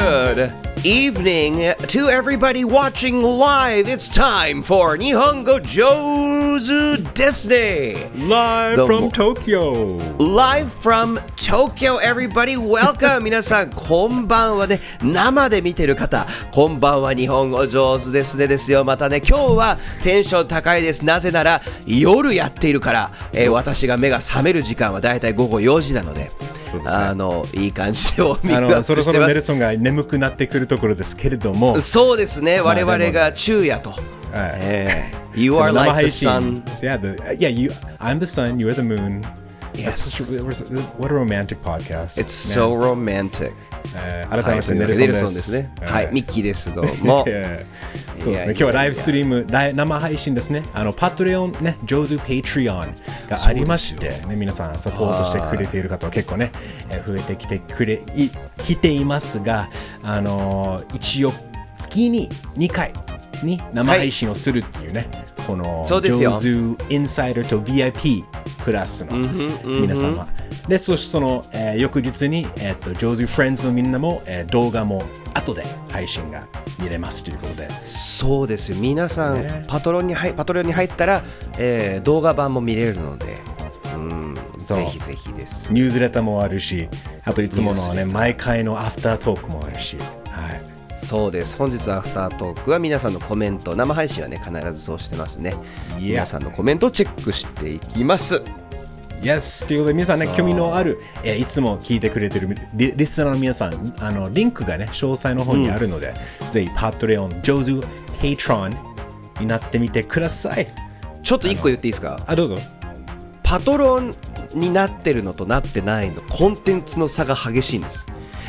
Good evening to everybody watching live. It's time for Nihongo Jozu Disney. Live どう from も Tokyo! Live from Tokyo, everybody. Welcome. 皆さん、こんばんはね。生で見てる方、こんばんは。日本語上手ですね。ですよ。またね、今日はテンション高いです。なぜなら、夜やっているから、えー私が目が覚める時間はだいたい午後4時なので、ねあの、いい感じでウォーミンあグアッのそろそろ。ネルソンが眠くなってくるところですけれども、そうですね。我々が昼夜と。はいえー You こ are like 配 the 信 sun. Yeah, the, yeah you, I'm the sun, you're the moon. Yes. Such a- What a romantic podcast. It's so romantic. えー改はい、めてネネルソンです。ね。ははいい、ミッキーです。どうも。そうですね。今日はライブストリーム、ライ生配信ですね。あの、パトレオンね、上手ペイトリオンがありまして、ね、皆さんサポートしてくれている方は結構ね、えー増えてきてくれ、い来ていますが、あのー一応月に2回に生配信をするっていうね、このそうですよ上手インサイダーと VIP クラスの皆様。で、そしてその、えー翌日に、えー、と上手フレンズのみんなも、えー動画も後で配信が見れますということで。そうですよ。皆さん、ねパトロンに入パトロンに入ったら、えー動画版も見れるので、うん、ぜひぜひです。ニュースレターもあるし、あといつものね、毎回のアフタートークもあるし、はい。そうです。本日アフタートークは皆さんのコメント、生配信はね、必ずそうしてますね。皆さんのコメントをチェックしていきます。Yes! ということで、皆さんね、興味のある、えーいつも聞いてくれてるリリスナーの皆さん、あのリンクがね、詳細の方にあるので、ぜひ、パトレオン、上手、ペイトロンになってみてください。ちょっと一個言っていいですか？あ、どうぞ。パトロンになってるのとなってないのコンテンツの差が激しいんです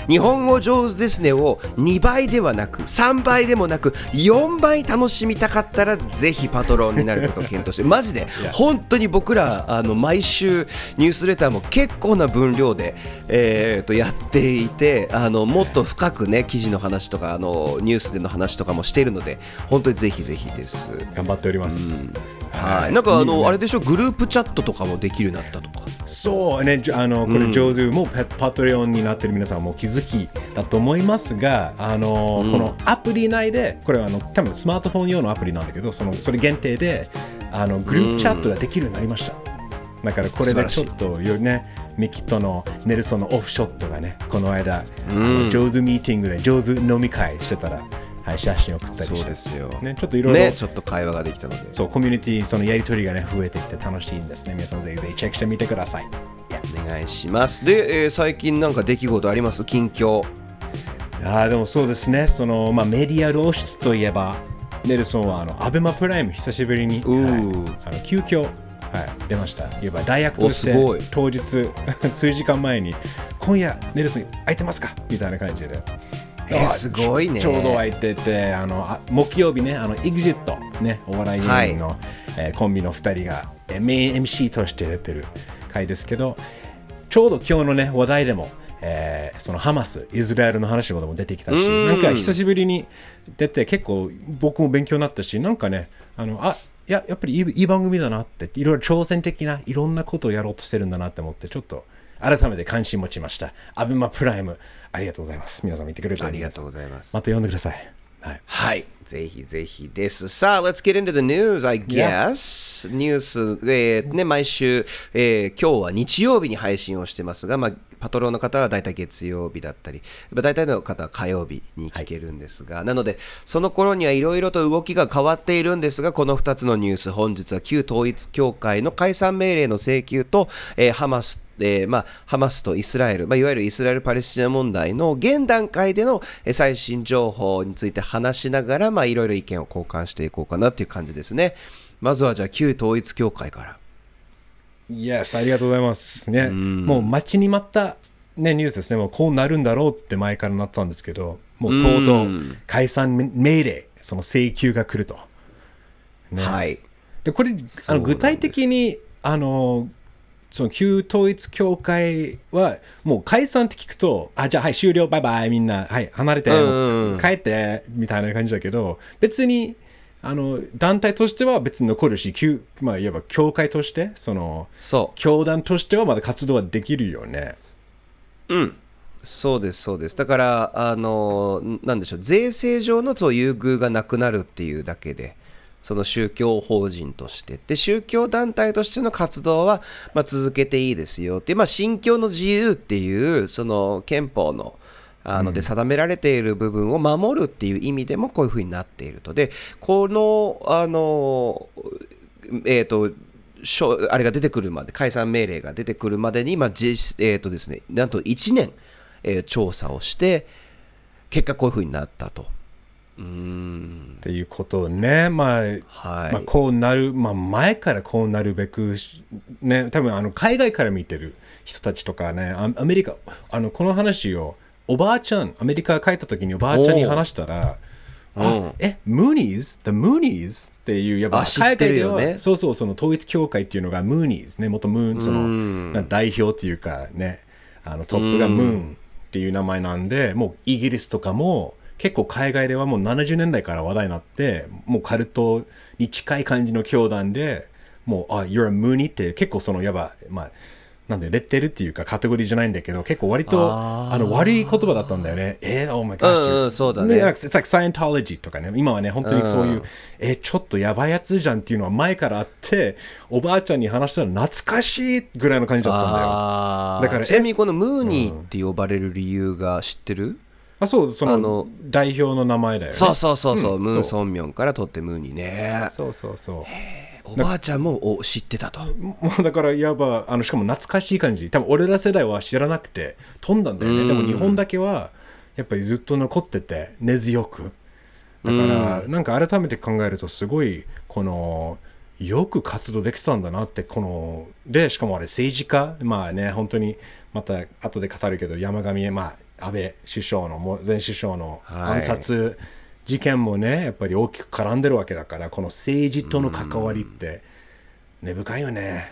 日本語上手ですねを2倍ではなく3倍でもなく4倍楽しみたかったらぜひパトロンになることを検討して マジで本当に僕らあの毎週ニュースレターも結構な分量で、えーとやっていてあのもっと深くね記事の話とかあのニュースでの話とかもしているので本当にぜひぜひです。頑張っております。はい、なんかあの、ね。あれでしょ？グループチャットとかもできるようになったとか。そうね、あのこれ上手、もうパパトレオンになってる皆さんも気づきだと思いますが、あのこのアプリ内で、これはあの多分スマートフォン用のアプリなんだけど、そのそれ限定であのグループチャットができるようになりました。だからこれでちょっとよりね、ミキとのネルソンのオフショットがね、この間、上手ミーティングで上手飲み会してたら、はい、写真送ったりして、よ。ね、ちょっといろいろ、ねちょっと会話ができたので。そうコミュニティそのやりとりがね増えてきて楽しいんです。ね。皆さんぜひぜひチェックしてみてください。お願いします。で、えー最近なんか出来事あります？近況。あーでもそうですね、そのまあ、メディア露出といえば、ネルソンはあのアベマプライム久しぶりに、はい。あの急遽、はい、出ました。いわば大学として当日 数時間前に今夜ネルソン空いてますか？みたいな感じで。えーあすごいね。ちょうど空いてて、あのあ木曜日ね、あの EXIT、ね、お笑い芸人の、えーコンビの2人が、えーメイン MC として出てる回ですけど、ちょうど今日のね、話題でも、えーそのハマス、イスラエルの話も出てきたし、うん。なんか久しぶりに出て、結構僕も勉強になったし、なんかね、あのあいややっぱりいいいい番組だなって、いろいろ挑戦的ないろんなことをやろうとしてるんだなって思って、ちょっと改めて関心持ちました。アベマプライム、ありがとうございます。皆さん見てくれてありがとうございますまた読んでください。はい。はいぜひぜひです。さあ Let's get into the news I guess. ニュース、えーね、毎週、えー今日は日曜日に配信をしてますが、まあ、パトロンの方は大体月曜日だったり、まあ大体の方は火曜日に聞けるんですが、なので、その頃にはいろいろと動きが変わっているんですが、この2つのニュース、本日は旧統一教会の解散命令の請求と、えーハマスえーまあ、ハマスとイスラエル、まあ、いわゆるイスラエル・パレスチナ問題の現段階でのえー最新情報について話しながら、まあ、いろいろ意見を交換していこうかなっていう感じですね。まずはじゃあ旧統一教会から。Yes、ありがとうございます。ね、もう待ちに待った、ね、ニュースですね。もうこうなるんだろうって前からなってたんですけど、もうとうとう解散命令、その請求が来ると。ねはい。でこれあの具体的にあのその旧統一教会はもう解散って聞くとあじゃあはい終了バイバイみんなはい離れて、うんうん帰ってみたいな感じだけど別にあの団体としては別に残るし旧まあいわば教会としてその。教団としてはまだ活動はできるよね。うん。そうですそうですだからあのなんでしょう税制上のそう優遇がなくなるっていうだけでその宗教法人としてで宗教団体としての活動は、まあ、続けていいですよってまあ、信教の自由っていうその憲法のあので定められている部分を守るっていう意味でもこういうふうになっていると。でこのあのえっ、ー、とあれが出てくるまで解散命令が出てくるまでに、まあ実えーとですね、なんと1年、えー、調査をして結果こういうふうになったと。うん。っていうことね、まあ、はい、まあ、こうなる、まあ、前からこうなるべく、ね、多分あの海外から見てる人たちとかね、アメリカ、あのこの話をおばあちゃん、アメリカ帰った時におばあちゃんに話したら、あえ、ムーニーズ ?The Moonies? っていう、やっぱ海外では、ね、そうそう、その統一教会っていうのがムーニーズね、元ムーン、その代表っていうかね、あのトップがムーンっていう名前なんで、もうイギリスとかも結構海外ではもう70年代から話題になって、もうカルトに近い感じの教団で、もう、あ、You're a Mooney って結構その、やば、まあ、なんでレッテルっていうかカテゴリーじゃないんだけど結構割とあの悪い言葉だったんだよね。えー、oh my gosh、うん、そうだね。It's like Scientology とかね。今はね本当にそういう、うん、えちょっとやばいやつじゃんっていうのは前からあっておばあちゃんに話したら懐かしいぐらいの感じだったんだよ。だからちなみにこのムーニーって呼ばれる理由が知ってる、うんあそうその代表の名前だよね。そうそうそうそう、うん、ムーン・ソンミョンから取ってムーニーね。そうそうそう。おばあちゃんも知ってたと。もうだからいわばあのしかも懐かしい感じ。多分俺ら世代は知らなくて飛んだんだよね。でも日本だけはやっぱりずっと残ってて根強く。だからなんか改めて考えるとすごいこのよく活動できてたんだなってこのでしかもあれ政治家。まあね本当にまた後で語るけど山上まあ安倍首相の前首相の暗殺、はい事件もねやっぱり大きく絡んでるわけだからこの政治との関わりって根深いよね。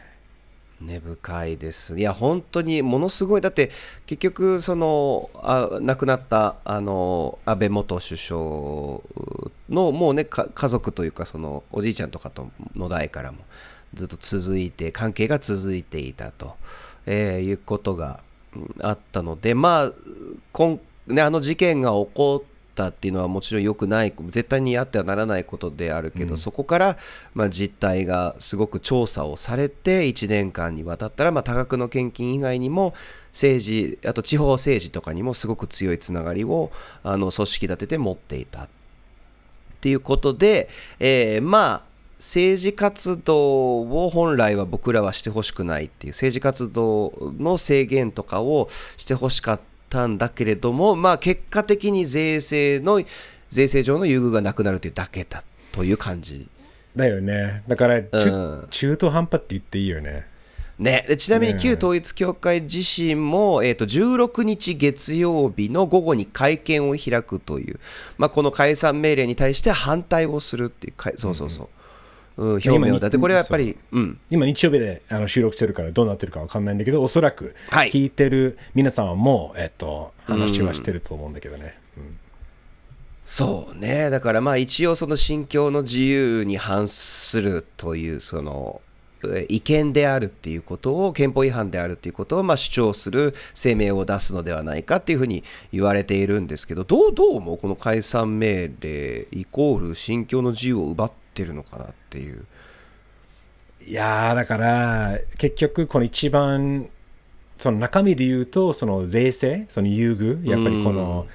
根深いです。いや本当にものすごい。だって結局そのあ亡くなったあの安倍元首相のもうね家族というかそのおじいちゃんとかとの代からもずっと続いて関係が続いていたと、えー、いうことがあったのでまあ今ね、あの事件が起こったっていうのはもちろん良くない絶対にあってはならないことであるけど、うん、そこから、まあ、実態がすごく調査をされて1年間にわたったら、まあ、多額の献金以外にも政治あと地方政治とかにもすごく強いつながりをあの組織立てて持っていたっていうことで、えー、まあ政治活動を本来は僕らはしてほしくないっていう政治活動の制限とかをしてほしかったんだけれども、まあ、結果的に税制の税制上の優遇がなくなるというだけだという感じ。だよね。だから、うん、中途半端って言っていいよね。ね、ちなみに旧統一教会自身も、えー、と16日月曜日の午後に会見を開くという、まあ、この解散命令に対して反対をするっていう、そうそうそう、うん、表明をだってこれはやっぱり、う。ん、今日曜日であの収録してるからどうなってるか分かんないんだけどおそらく聞いてる皆さんはもう、えっと、話はしてると思うんだけどね、うん、そうね。だからまあ一応その信教の自由に反するというその違憲であるっていうことを憲法違反であるっていうことをまあ主張する声明を出すのではないかっていうふうに言われているんですけどどうどう思う？この解散命令イコール信教の自由を奪ってってるのかなっていう。いやだから結局この一番その中身で言うとその税制その優遇やっぱりこの、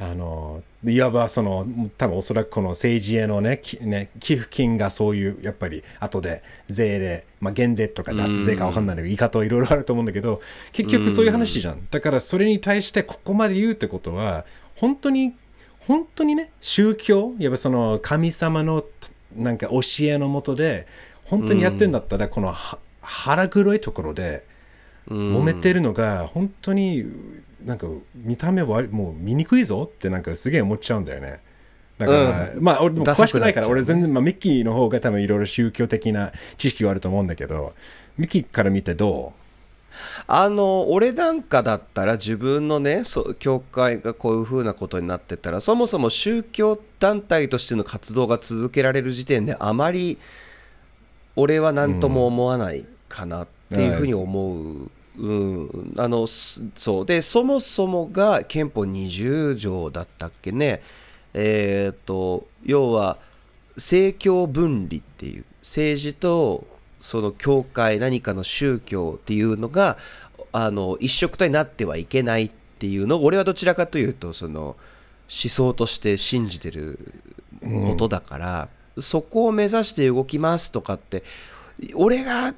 あのいわばその多分おそらくこの政治へのねね寄付金がそういうやっぱり後で税で、まあ、減税とか脱税か分かんないけど言い方はいろいろあると思うんだけど結局そういう話じゃん。だからそれに対してここまで言うってことは本当に本当にね宗教やっぱその神様のなんか教えのもとで本当にやってんだったら、この腹黒いところで揉めてるのが本当になんか見た目はもう見にくいぞってなんかすげえ思っちゃうんだよね。だから、うん、まあ俺も詳しくないから俺全然、まあ、ミッキーの方が多分いろいろ宗教的な知識はあると思うんだけどミッキーから見てどう？あの俺なんかだったら自分のね教会がこういうふうなことになってたらそもそも宗教団体としての活動が続けられる時点であまり俺は何とも思わないかなっていうふうに思う。うん、あのそう。でそもそもが憲法20条だったっけね。えっ、と要は政教分離っていう。政治とその教会何かの宗教っていうのがあの一緒くたになってはいけないっていうのを俺はどちらかというとその思想として信じてることだから、そこを目指して動きますとかって俺が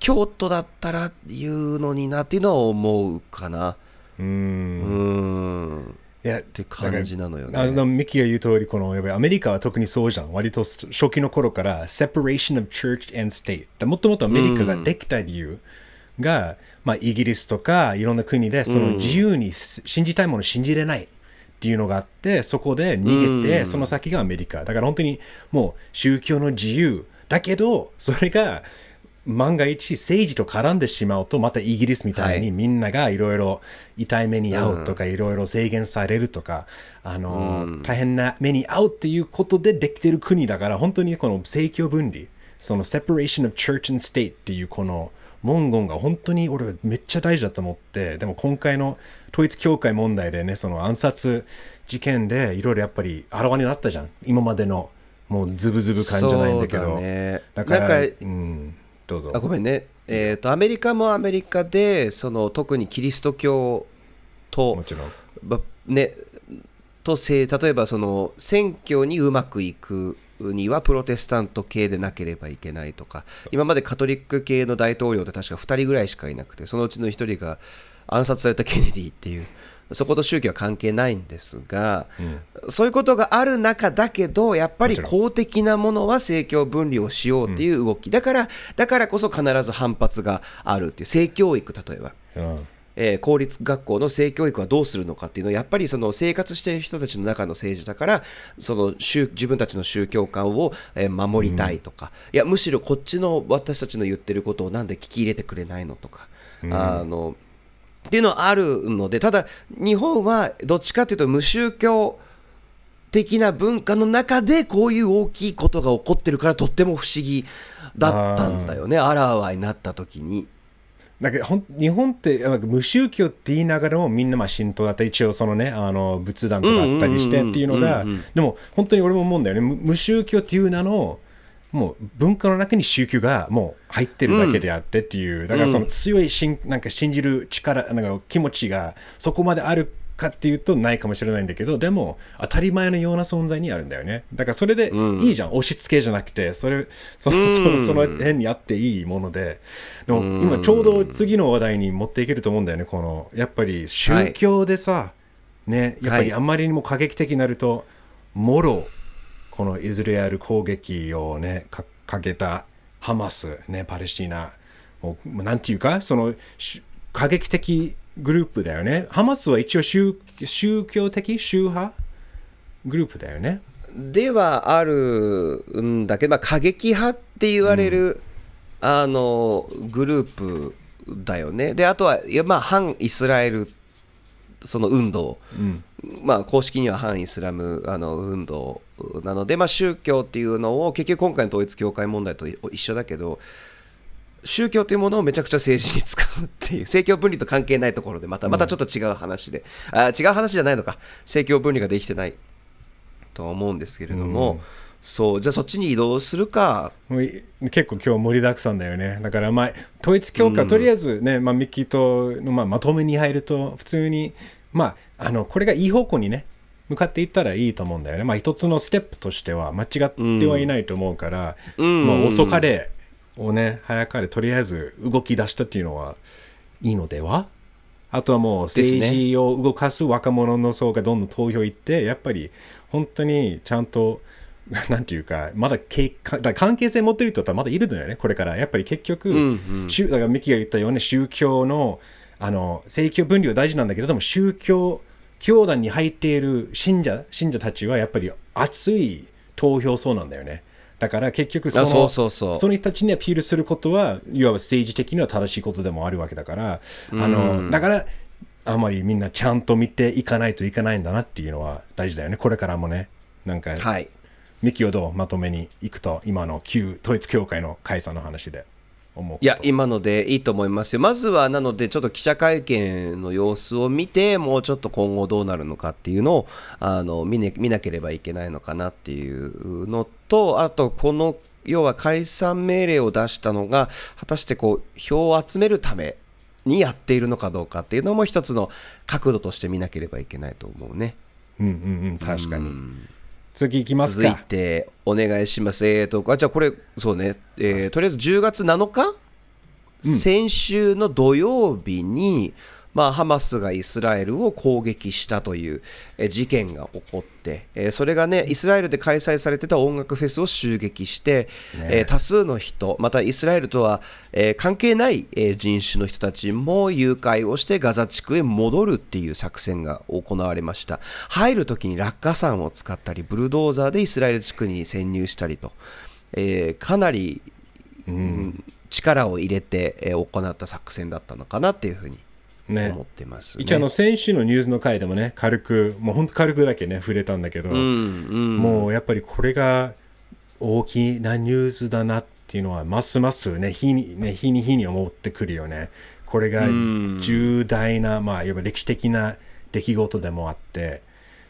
京都だったら言うのになっていうのは思うかなう。うんんいや、っって感じなのよねあのミキが言う通り、このやっぱりアメリカは特にそうじゃん。割と初期の頃から separation of church and state。もともとアメリカができた理由が、まあ、イギリスとかいろんな国でその自由に信じたいものを信じれない。っていうのがあってそこで逃げて、その先がアメリカだから本当にもう宗教の自由だけどそれが万が一政治と絡んでしまうとまたイギリスみたいにはい。みんながいろいろ痛い目に遭うとかいろいろ制限されるとか、あの大変な目に遭うっていうことでできてる国だから本当にこの政教分離その separation of church and state っていうこの文言が本当に俺はめっちゃ大事だと思ってでも今回の統一教会問題でねその暗殺事件でいろいろやっぱりあらわになったじゃん。今までのもうズブズブ感じゃないんだけど。だね。だからなんかうん、どうぞ。あごめんね、えー、とアメリカもアメリカでその特にキリスト教ともちろん。ばね、とせ例えばその選挙にうまくいくにはプロテスタント系でなければいけないとか今までカトリック系の大統領って確か2人ぐらいしかいなくてそのうちの1人が暗殺されたケネディっていうそこと宗教は関係ないんですが、そういうことがある中だけどやっぱり公的なものは政教分離をしようっていう動き、だからだからこそ必ず反発があるっていう性教育例えば。うん。えー公立学校の性教育はどうするのかっていうのはやっぱりその生活している人たちの中の政治だからその宗自分たちの宗教観を、えー守りたいとか、いやむしろこっちの私たちの言ってることをなんで聞き入れてくれないのとか、あのっていうのはあるのでただ日本はどっちかっていうと無宗教的な文化の中でこういう大きいことが起こってるからとっても不思議だったんだよねあらわになった時に。だけどほん日本ってなんか無宗教って言いながらもみんなまあ神道だったり一応そのねあの仏壇とかあったりしてっていうのがでも本当に俺も思うんだよね。無無宗教っていう名のもう文化の中に宗教がもう入ってるだけであってっていう、だからその強いしんなんか信じる力なんか気持ちがそこまであるかっていうとないかもしれないんだけどでも当たり前のような存在にあるんだよね。だからそれでいいじゃん、押し付けじゃなくてそれそのその辺にあっていいもので。でも今ちょうど次の話題に持っていけると思うんだよねこのやっぱり宗教でさ、ねやっぱりあんまりにも過激的になるともろこのイスラエル攻撃をねかかけたハマスねパレスチナ。もうなんていうかそのし過激的グループだよね。ハマスは一応宗宗教的宗派？グループだよね。ではあるんだけど、まあ、過激派って言われる、あのグループだよね。であとはまあ、反イスラエルその運動、まあ、公式には反イスラムあの運動なので、まあ、宗教っていうのを結局今回の統一教会問題と一緒だけど宗教というものをめちゃくちゃ政治に使うっていう政教分離と関係ないところでまたまたちょっと違う話で、あ違う話じゃないのか。政教分離ができてないとは思うんですけれども、そうじゃあそっちに移動するか。結構今日盛りだくさんだよね。だからまあ、統一教会、とりあえずね、まあ、ミッキーとの、まあ、まとめに入ると、普通に、まあ、あの、これがいい方向にね、向かっていったらいいと思うんだよね。まあ、一つのステップとしては間違ってはいないと思うから、ん。まあ、遅かれをね、早かれ、とりあえず動き出したっていうのはいいのでは？あとはもう政治を動かす若者の層がどんどん投票行って、やっぱり本当にちゃんと、なんていうか、まだけかだ関係性持ってる人ってまだいるのよね、これから。やっぱり結局、宗だからミキが言ったように宗教の、あの、政教分離は大事なんだけど、でも宗教、教団に入っている信者、信者たちはやっぱり熱い投票層なんだよね。だから結局そのあそうそうそうの人たちにアピールすることは、いわば政治的には正しいことでもあるわけだから、あの、だから、あまりみんなちゃんと見ていかないといけないんだなっていうのは大事だよね。これからもね。なんか、はいミキをどうまとめに行くと、今の旧統一教会の解散の話で。思ういや、今のでいいと思いますよ。まずは、なので、ちょっと記者会見の様子を見て、もうちょっと今後どうなるのかっていうのを、あの、見,、ね、見なければいけないのかなっていうのと、あと、この、要は解散命令を出したのが、果たしてこう、票を集めるためにやっているのかどうかっていうのも一つの角度として見なければいけないと思うね。うんうんうん、確かに。次行きます続いか。てお願いします。えーと、あじゃあこれ、そうね、えーとりあえず10月7日、先週の土曜日に、まあ、ハマスがイスラエルを攻撃したというえー事件が起こって、えーそれがね、イスラエルで開催されてた音楽フェスを襲撃して、えー多数の人、またイスラエルとは、えー関係ない、えー人種の人たちも誘拐をしてガザ地区へ戻るっていう作戦が行われました。入るときに落下傘を使ったり、ブルドーザーでイスラエル地区に潜入したりと、えーかなり、うん力を入れて、えー行った作戦だったのかなっていうふうにね。思ってます、ね。一応あの先週のニュースの回でもね軽くもうほんと軽くだけね触れたんだけど、うんうん。もうやっぱりこれが大きなニュースだなっていうのはますますね日にね日に日に思ってくるよね。これが重大な、まあいわば歴史的な出来事でもあって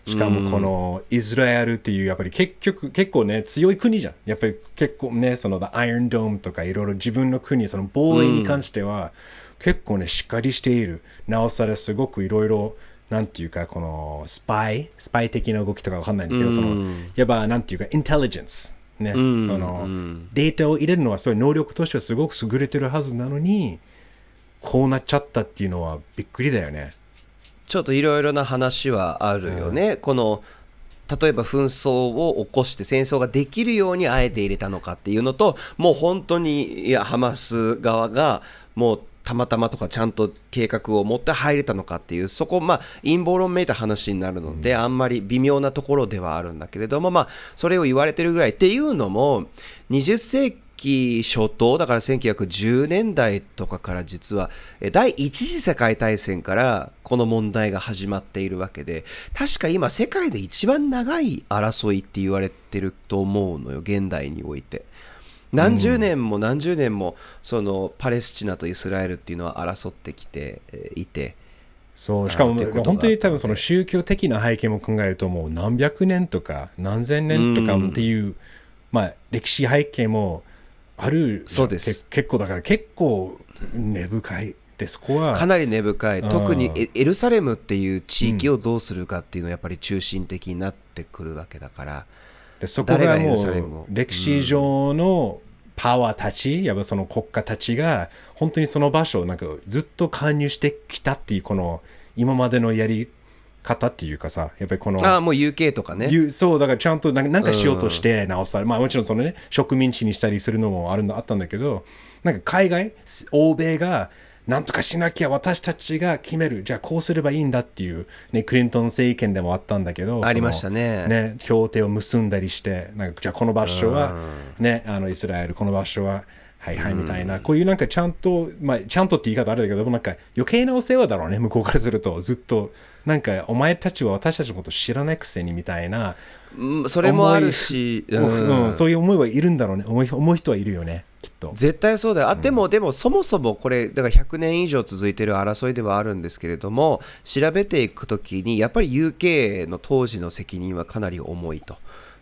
しかもこのイスラエルっていうやっぱり結局結構ね強い国じゃん。やっぱり結構ねその The Iron Dome とかいろいろ自分の国その防衛に関しては結構ねしっかりしている。なおさらすごくいろいろなんていうかこのスパイスパイ的な動きとかわかんないんだけど、そのやっぱなんていうかインテリジェンスね、そのデータを入れるのはそういう能力としてはすごく優れてるはずなのにこうなっちゃったっていうのはびっくりだよね。ちょっといろいろな話はあるよね。この例えば紛争を起こして戦争ができるようにあえて入れたのかっていうのともう本当にいやハマス側がもうたまたまとかちゃんと計画を持って入れたのかっていうそこまあ陰謀論めいた話になるので、あんまり微妙なところではあるんだけれどもまあそれを言われてるぐらいっていうのも20世紀初頭だから1910年代とかから実はえ第一次世界大戦からこの問題が始まっているわけで確か今世界で一番長い争いって言われてると思うのよ現代において何十年も何十年もそのパレスチナとイスラエルっていうのは争ってきてえいて。そうしかも本当に多分その宗教的な背景も考えるともう。何百年とか何千年とかっていう、まあ歴史背景もあるそうです。け結構だから結構根深いでそこは。かなり根深い。うん。特にエエルサレムっていう地域をどうするかっていうのはやっぱり中心的になってくるわけだからでそこがもう歴史上のパワーたち、やっぱその国家たちが本当にその場所をなんかずっと介入してきたっていうこの今までのやり方っていうかさやっぱりこのああもう UK とかね。そうだからちゃんとなんかなんかしようとしてなおさら、まあもちろんそのね植民地にしたりするのもあるんだあったんだけどなんか海外欧米がなんとかしなきゃ私たちが決める。じゃあこうすればいいんだっていう、ね、クリントン政権でもあったんだけどありましたね。ね協定を結んだりしてなんかじゃあこの場所は、ね、あのイスラエルこの場所ははいはいみたいな、こういうなんかちゃんと、まあ、ちゃんとって言い方あれだけど、なんか余計なお世話だろうね、向こうからすると、ずっと、なんかお前たちは私たちのこと知らないくせにみたいな、うんそれもあるし、うん。うんそういう思いはいるんだろうね、思い思う人はいるよね、と。絶対そうだよあでも、でもそもそもこれだから100年以上続いてる争いではあるんですけれども調べていくときにやっぱり UK の当時の責任はかなり重いと。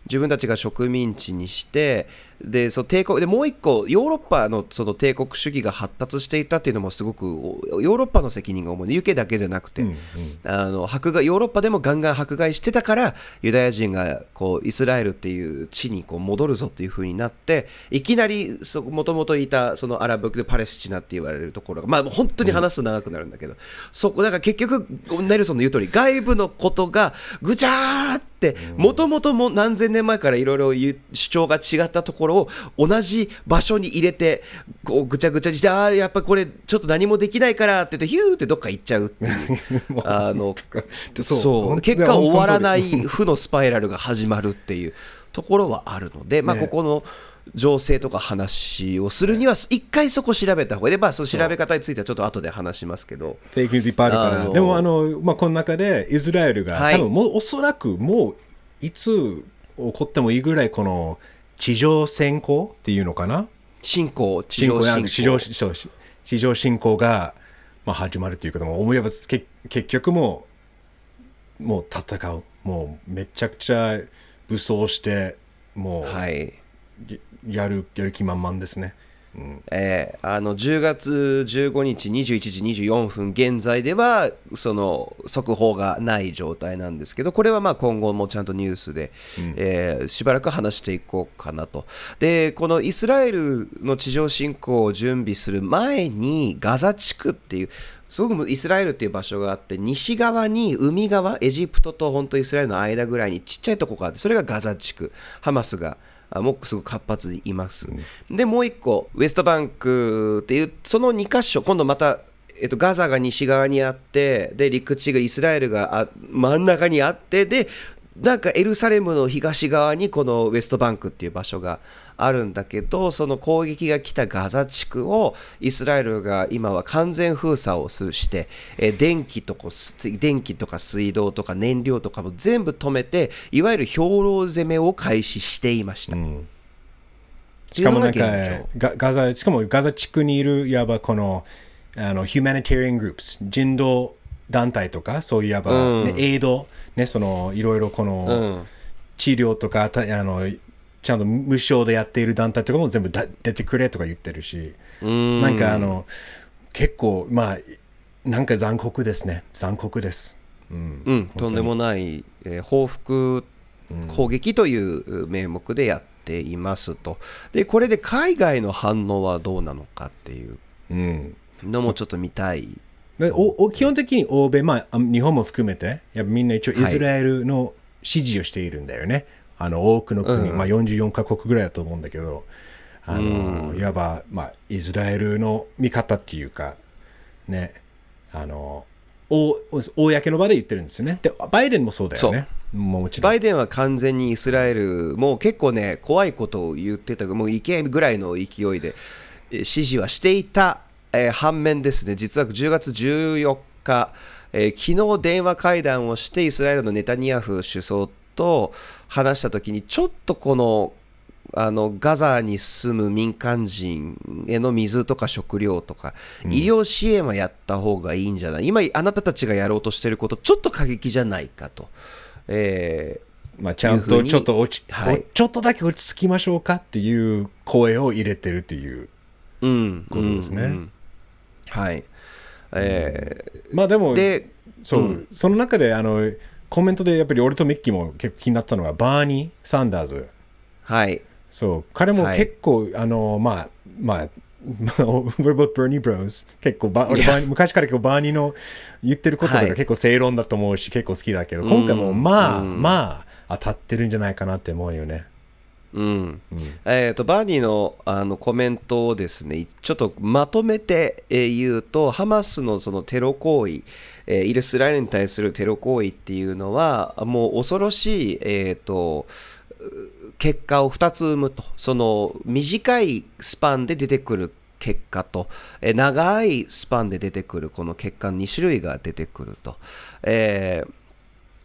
自分たちが植民地にしてでその帝国でもう一個ヨーロッパのその帝国主義が発達していたっていうのもすごくおヨーロッパの責任が重い UK だけじゃなくて、あの迫害ヨーロッパでもガンガン迫害してたからユダヤ人がこうイスラエルっていう地にこう戻るぞっていう風になっていきなりもともといたそのアラブでパレスチナって言われるところがまあ本当に話すと長くなるんだけど、そこだから結局ネルソンの言う通り外部のことがぐちゃーってもともとも何千年前からいろいろ主張が違ったところを同じ場所に入れてこうぐちゃぐちゃにしてああやっぱこれちょっと何もできないからって言ってヒューってどっか行っちゃうっていう あのそう。結果終わらない負のスパイラルが始まるっていうところはあるので、まあ、ねここの情勢とか話をするには一回そこ調べた方がいい。で、まあ、その調べ方についてはちょっと後で話しますけど。フェイクニュースいっぱいあるから。あの。でも、あの、まあ、この中でイスラエルが、はい。多分もうおそらくもういつ起こってもいいぐらい、この地上戦攻っていうのかな？侵攻、地上侵攻。地上そう地上侵攻が、まあ、始まるということも思えばけ結局もうもう戦うもうめちゃくちゃ武装してもう、はい。やるやる気満々ですね。うん。えーあの10月15日21時24分現在ではその速報がない状態なんですけどこれはまあ今後もちゃんとニュースで、えーしばらく話していこうかなと。でこのイスラエルの地上侵攻を準備する前にガザ地区っていうすごくイスラエルっていう場所があって西側に海側エジプトと本当イスラエルの間ぐらいにちっちゃいとこがあってそれがガザ地区ハマスがあもうすごく活発にいます、でもう一個ウエストバンクっていうその2箇所今度またえっと、ガザが西側にあってで陸地がイスラエルがあ真ん中にあってでなんかエルサレムの東側にこのウエストバンクっていう場所があるんだけどその攻撃が来たガザ地区をイスラエルが今は完全封鎖をすしてえー電気とかす電気とか水道とか燃料とかも全部止めていわゆる兵糧攻めを開始していました。しかもなんかガガザしかもガザ地区にいるいわばこのあの humanitarian groups 人道団体とかそういういわば、ねエイドねそのいろいろこの、うん。治療とかたあのちゃんと無償でやっている団体とかも全部だ出てくれとか言ってるし、うん。なんかあの結構まあなんか残酷ですね。残酷です、うん。うん、とんでもない、えー報復攻撃という名目でやっていますと。で、これで海外の反応はどうなのかっていううん。のもちょっと見たい。でおお基本的に欧米、まあ、あ日本も含めてやっぱみんな一応イスラエルの支持をしているんだよね、あの多くの国、うん。まあ、44カ国ぐらいだと思うんだけどあの、いわば、まあ、イスラエルの味方っていうかねあのお公の場で言ってるんですよね。でバイデンもそうだよね。もちろん。バイデンは完全にイスラエル、もう結構ね、怖いことを言ってた、もういけぐらいの勢いでえー支持はしていた、えー反面ですね、実は10月14日、えー昨日電話会談をして、イスラエルのネタニヤフ首相と話したときに、ちょっとこの、あのガザに住む民間人への水とか食料とか、医療支援はやった方がいいんじゃない、今、あなたたちがやろうとしてること、ちょっと過激じゃないかと。えーまあ、ちゃんとちょっと落ち、はい。おちょっとだけ落ち着きましょうかっていう声を入れてるっていううん、ことですね。うんうんはい。えまあでもーで、そう、うん。その中であのコメントでやっぱり俺とミッキーも結構気になったのがバーニー・サンダーズ。はい。そう。彼もはい。結構、あのまあまあ We're both Bernie Bros. 結構バ俺バーニー昔から結構バーニーの言ってることとはい。か結構正論だと思うし、結構好きだけど今回もまあ、うん。まあ当たってるんじゃないかなって思うよねうん。えー、とバーニーのあのコメントをですねちょっとまとめて言うとハマスのそのテロ行為、えーイスラエルに対するテロ行為っていうのはもう恐ろしい、えー、と結果を2つ生むと。その短いスパンで出てくる結果と、えー長いスパンで出てくるこの結果の2種類が出てくると。えー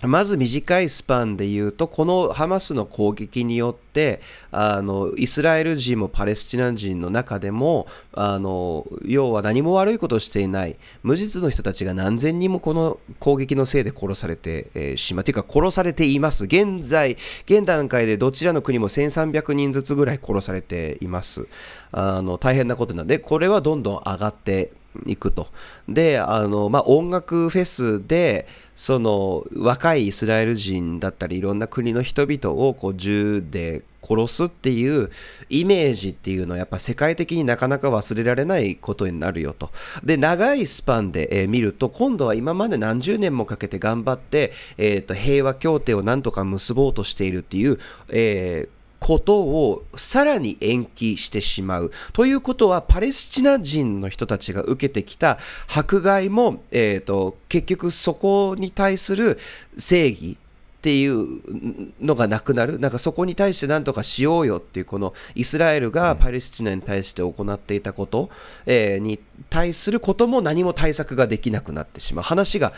まず短いスパンで言うと、このハマスの攻撃によって、あのイスラエル人もパレスチナ人の中でも、あの要は何も悪いことをしていない、無実の人たちが何千人もこの攻撃のせいで殺されて、えしまう、というか殺されています。現在、現段階でどちらの国も1300人ずつぐらい殺されています。あの大変なことなんで、これはどんどん上がっていくと。で、あの、まあ、音楽フェスで、その、若いイスラエル人だったり、いろんな国の人々をこう銃で殺すっていうイメージっていうのはやっぱ世界的になかなか忘れられないことになるよと。で、長いスパンで、えー見ると、今度は今まで何十年もかけて頑張って、えーと、平和協定をなんとか結ぼうとしているっていう、えーことをさらに延期してしまう。ということは、パレスチナ人の人たちが受けてきた迫害も、えー、と結局そこに対する正義っていうのがなくなる。なんかそこに対して何とかしようよっていう、このイスラエルがパレスチナに対して行っていたこと、えーに対することも何も対策ができなくなってしまう。話が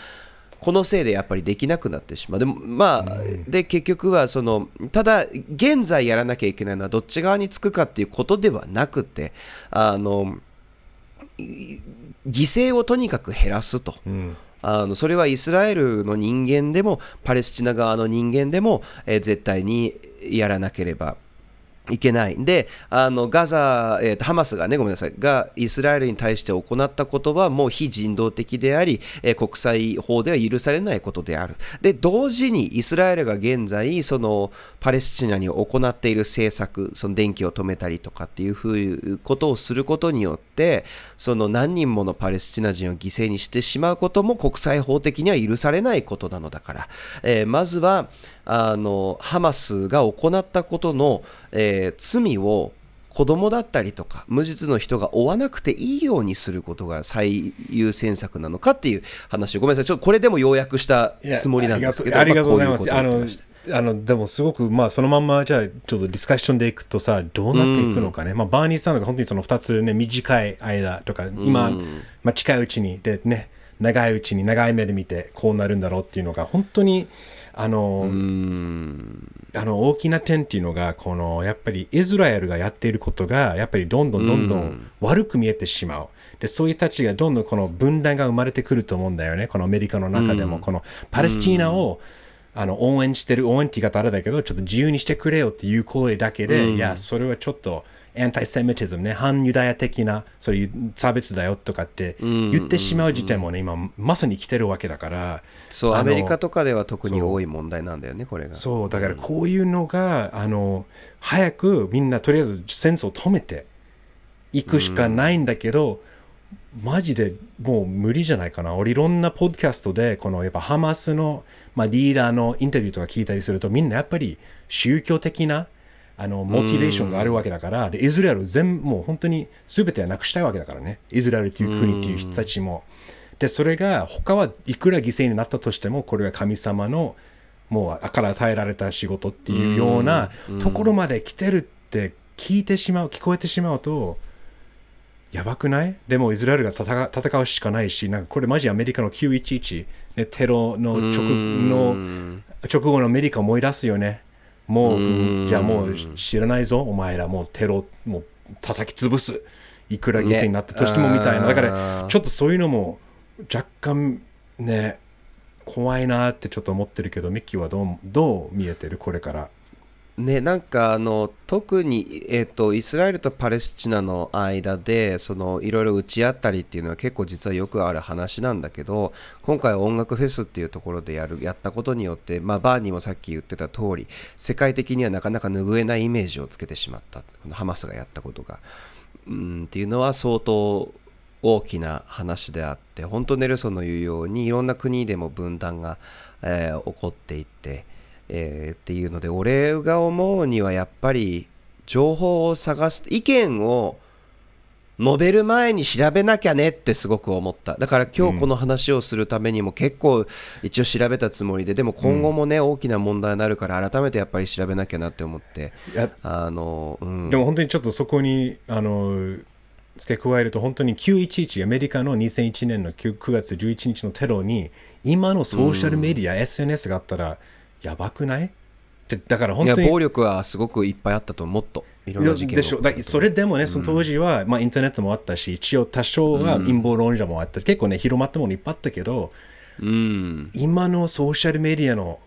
このせいでやっぱりできなくなってしまう。でもまあ、で結局はそのただ現在やらなきゃいけないのはどっち側につくかっていうことではなくてあの犠牲をとにかく減らすと。うんあのそれはイスラエルの人間でもパレスチナ側の人間でも、えー絶対にやらなければいけない。で、あのガザ、えーとハマスがね、ごめんなさい、がイスラエルに対して行ったことはもう非人道的であり、えー国際法では許されないことである。で、同時にイスラエルが現在、そのパレスチナに行っている政策、その電気を止めたりとかっていうふうことをすることによって、その何人ものパレスチナ人を犠牲にしてしまうことも国際法的には許されないことなのだから、えーまずはあのハマスが行ったことの、えー罪を子供だったりとか無実の人が負わなくていいようにすることが最優先策なのかっていう話をごめんなさいちょっとこれでも要約したつもりなんですけどありがとうございます。あのまあこうあのでもすごく、まあ、そのまんまじゃあちょっとディスカッションでいくとさどうなっていくのかね、まあ、バーニーさんが本当にその2つね短い間とか今、まあ、近いうちにでね長いうちに長い目で見てこうなるんだろうっていうのが本当にあのあの大きな点っていうのがこのやっぱりイスラエルがやっていることがやっぱりどんどんどんどん悪く見えてしまう。でそういう人たちがどんどんこの分断が生まれてくると思うんだよね。このアメリカの中でも、このパレスチナを、あの応援してる応援って言い方あれだけどちょっと自由にしてくれよっていう声だけで、いやそれはちょっとアンタイセミティズムね。反ユダヤ的なそういう差別だよとかって言ってしまう時点もね今まさに来てるわけだから。そうアメリカとかでは特に多い問題なんだよねこれが。そうだからこういうのが、あの早くみんなとりあえず戦争を止めていくしかないんだけど、マジでもう無理じゃないかな。俺いろんなポッドキャストでこのやっぱハマスの、まあ、リーダーのインタビューとか聞いたりするとみんなやっぱり宗教的なあのモチベーションがあるわけだから、でイスラエル全部もう本当に全てはなくしたいわけだからね。イスラエルっていう国っていう人たちも。でそれが他はいくら犠牲になったとしてもこれは神様のもうから与えられた仕事っていうようなところまで来てるって聞いてしまう聞こえてしまうとやばくない？でもイスラエルが戦うしかないしなんかこれマジアメリカの911、ね、テロの直の直後のアメリカ思い出すよねもうじゃあもう知らないぞ。お前らもうテロもう叩き潰す。いくら犠牲になったとしてもみたいな、ねだからちょっとそういうのも若干ね怖いなってちょっと思ってるけどミッキーはどうどう見えてる？これからね、なんかあの特に、えー、とイスラエルとパレスチナの間でそのいろいろ打ち合ったりっていうのは結構実はよくある話なんだけど今回音楽フェスっていうところでやるやったことによって、まあ、バーニーもさっき言ってた通り世界的にはなかなか拭えないイメージをつけてしまったこのハマスがやったことが。うんっていうのは相当大きな話であって本当ネルソンの言うようにいろんな国でも分断が、えー起こっていって、えーっていうので俺が思うにはやっぱり情報を探す意見を述べる前に調べなきゃねってすごく思った。だから今日この話をするためにも結構一応調べたつもりででも今後もね、大きな問題になるから改めてやっぱり調べなきゃなって思ってあの、うん、でも本当にちょっとそこにあの付け加えると本当に911アメリカの2001年の 9, 9月11日のテロに今のソーシャルメディア、SNS があったらやばくない？でだからい本当にや暴力はすごくいっぱいあったともっと。いろんな事件でしょ。だそれでもねその当時は、まあ、インターネットもあったし一応多少は陰謀論者もあった、結構ね広まったものいっぱいあったけどうん。今のソーシャルメディアの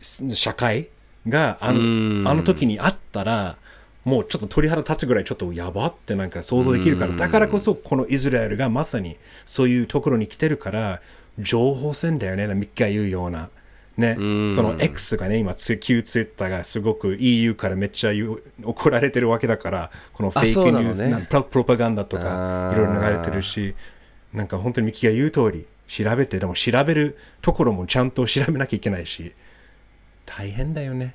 す社会があのあの時にあったらもうちょっと鳥肌立つぐらいちょっとやばってなんか想像できるからだからこそこのイスラエルがまさにそういうところに来てるから情報戦だよねミッキーが言うような。ね、その X がね、今、ツイ旧ツイッターがすごく EU からめっちゃ 怒られてるわけだから、このフェイクニュース、ね。なプロパガンダとかいろいろ流れてるし、なんか本当にミキが言う通り、調べて、でも調べるところもちゃんと調べなきゃいけないし、大変だよね。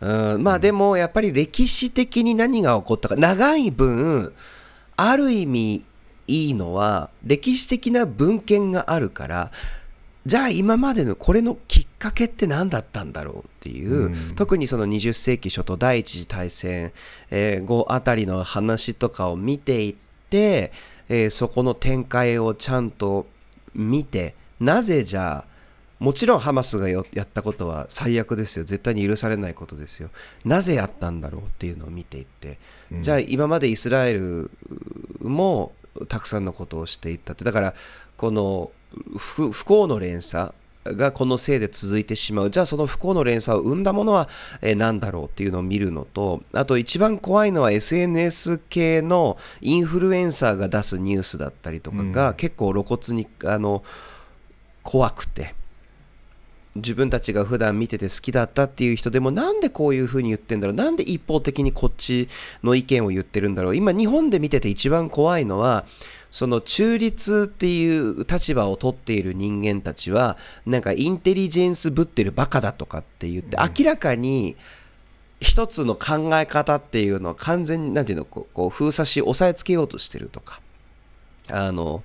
うん、まあでもやっぱり歴史的に何が起こったか。長い分ある意味いいのは歴史的な文献があるからじゃあ今までのこれのきっかけって何だったんだろうっていう、特にその20世紀初頭第一次大戦、えー後あたりの話とかを見ていって、えーそこの展開をちゃんと見てなぜじゃあもちろんハマスがやったことは最悪ですよ。絶対に許されないことですよ。なぜやったんだろうっていうのを見ていって、うん、じゃあ今までイスラエルもたくさんのことをしていったって。だからこの不幸の連鎖がこのせいで続いてしまう。じゃあその不幸の連鎖を生んだものは何だろうっていうのを見るのと、あと一番怖いのは SNS 系のインフルエンサーが出すニュースだったりとかが結構露骨にあの怖くて。自分たちが普段見てて好きだったっていう人でもなんでこういうふうに言ってんだろう？なんで一方的にこっちの意見を言ってるんだろう？今日本で見てて一番怖いのはその中立っていう立場を取っている人間たちはなんかインテリジェンスぶってるバカだとかって言って明らかに一つの考え方っていうのを完全になんていうのこう封鎖し押さえつけようとしてるとか。あの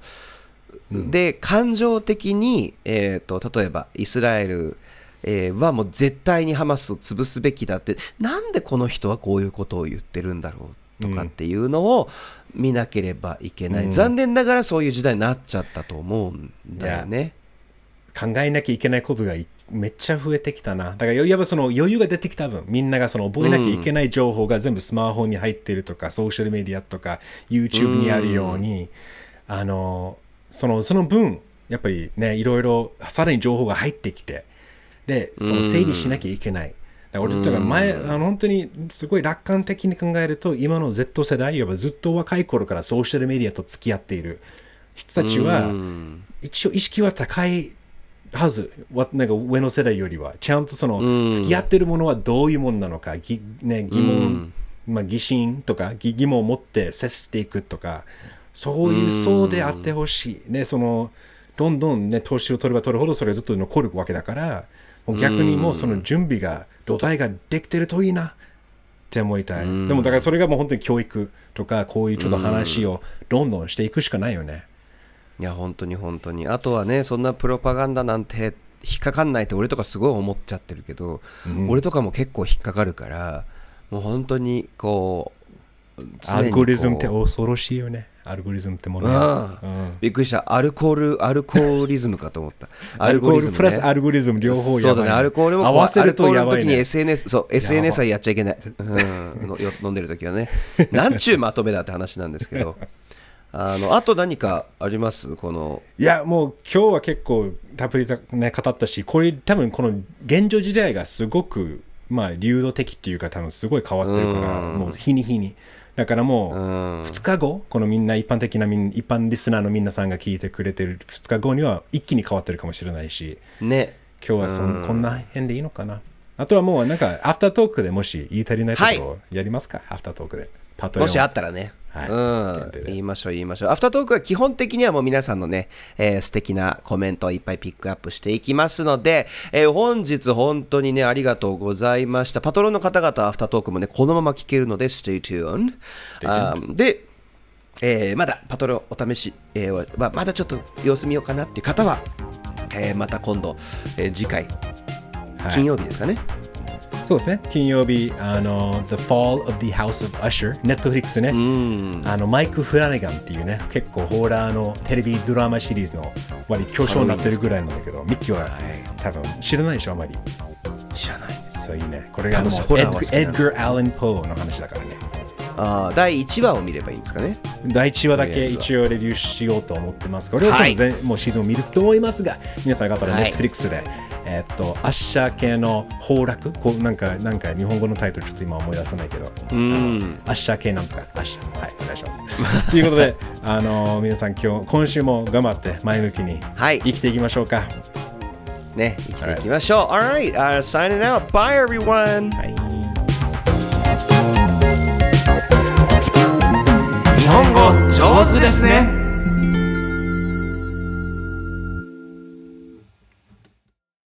で感情的に、えーと、例えばイスラエル、えー、はもう絶対にハマスを潰すべきだってなんでこの人はこういうことを言ってるんだろうとかっていうのを見なければいけない、うん、残念ながらそういう時代になっちゃったと思うんだよね。考えなきゃいけないことがめっちゃ増えてきたな。だからやっぱその余裕が出てきた分、みんながその覚えなきゃいけない情報が全部スマホに入ってるとか、うん、ソーシャルメディアとか YouTube にあるように、うん、あのそのその分やっぱりねいろいろさらに情報が入ってきてでその整理しなきゃいけない。俺とか前、あの本当にすごい楽観的に考えると、今の Z 世代、いわばずっと若い頃からソーシャルメディアと付き合っている人たちは、一応意識は高いはず、なんか上の世代よりは、ちゃんとその、付き合ってるものはどういうものなのか、ぎね、疑問、まあ、疑心とか疑問を持って接していくとか、そういう層であってほしい。ね、その、どんどんね、投資を取れば取るほどそれがずっと残るわけだから、逆にもうその準備が、土台ができてるといいなって思いたい。でもだからそれがもう本当に教育とか、こういうちょっと話をどんどんしていくしかないよね。いや、本当に本当に。あとはね、そんなプロパガンダなんて引っかかんないって俺とかすごい思っちゃってるけど、うん、俺とかも結構引っかかるから、もう本当にこう、アルゴリズムって恐ろしいよね。アルゴリズムってものが、うん、びっくりした。アルコールアルコーリズムかと思った。アルコール、ね、プラスアルゴリズム両方そうだねアルコールも合わせるとやばい、ね、時に SNS そう SNS はやっちゃいけない、うん、飲んでる時はね。なんちゅうまとめだって話なんですけど。あのあと何かあります？この。いやもう今日は結構たっぷり、ね、語ったしこれ多分この現状時代がすごくまあ流動的っていうか多分すごい変わってるからもう日に日にだからもう、2日後、このみんな一般的な、一般リスナーの皆さんが聞いてくれてる2日後には一気に変わってるかもしれないし、ね。今日はその、こんな辺でいいのかな。あとはもうなんか、アフタートークでもし言い足りないことをやりますか、はい、アフタートークで。もしあったらね。はい、うん、言いましょう言いましょう。アフタートークは基本的にはもう皆さんのね、えー、素敵なコメントをいっぱいピックアップしていきますので、えー、本日本当にね、ありがとうございました。パトロンの方々アフタートークもね、このまま聞けるので、stay tuned. Stay. で、えー、まだパトロンお試し、えーまあ、まだちょっと様子見ようかなっていう方は、えー、また今度、えー、次回、金曜日ですかね。そうですね。金曜日あの The Fall of the House of Usher ネットフリックスねあのマイク・フラネガンっていうね結構ホーラーのテレビドラマシリーズの割巨匠になってるぐらいなんだけどミッキーは、多分知らないでしょあまり。知らない。そういいね。これがもうエッガー・アレン・ポーの話だからね。あ第1話を見ればいいんですかね？第1話だけ一応レビューしようと思ってます。これははい、もうシーズンを見ると思いますが皆さん方はネットフリックスで、はいえっと、アッシャー系の崩落？こうなんか、なんか日本語のタイトルちょっと今思い出せないけど、うん、アッシャー系なんとか、アッシャー、はい、お願いします。ということで、あの皆さん今日、今週も頑張って前向きに生きていきましょうか。はい、ね、生きていきましょう。Alright, uh, signing out. Bye everyone! はい、日本語上手ですね。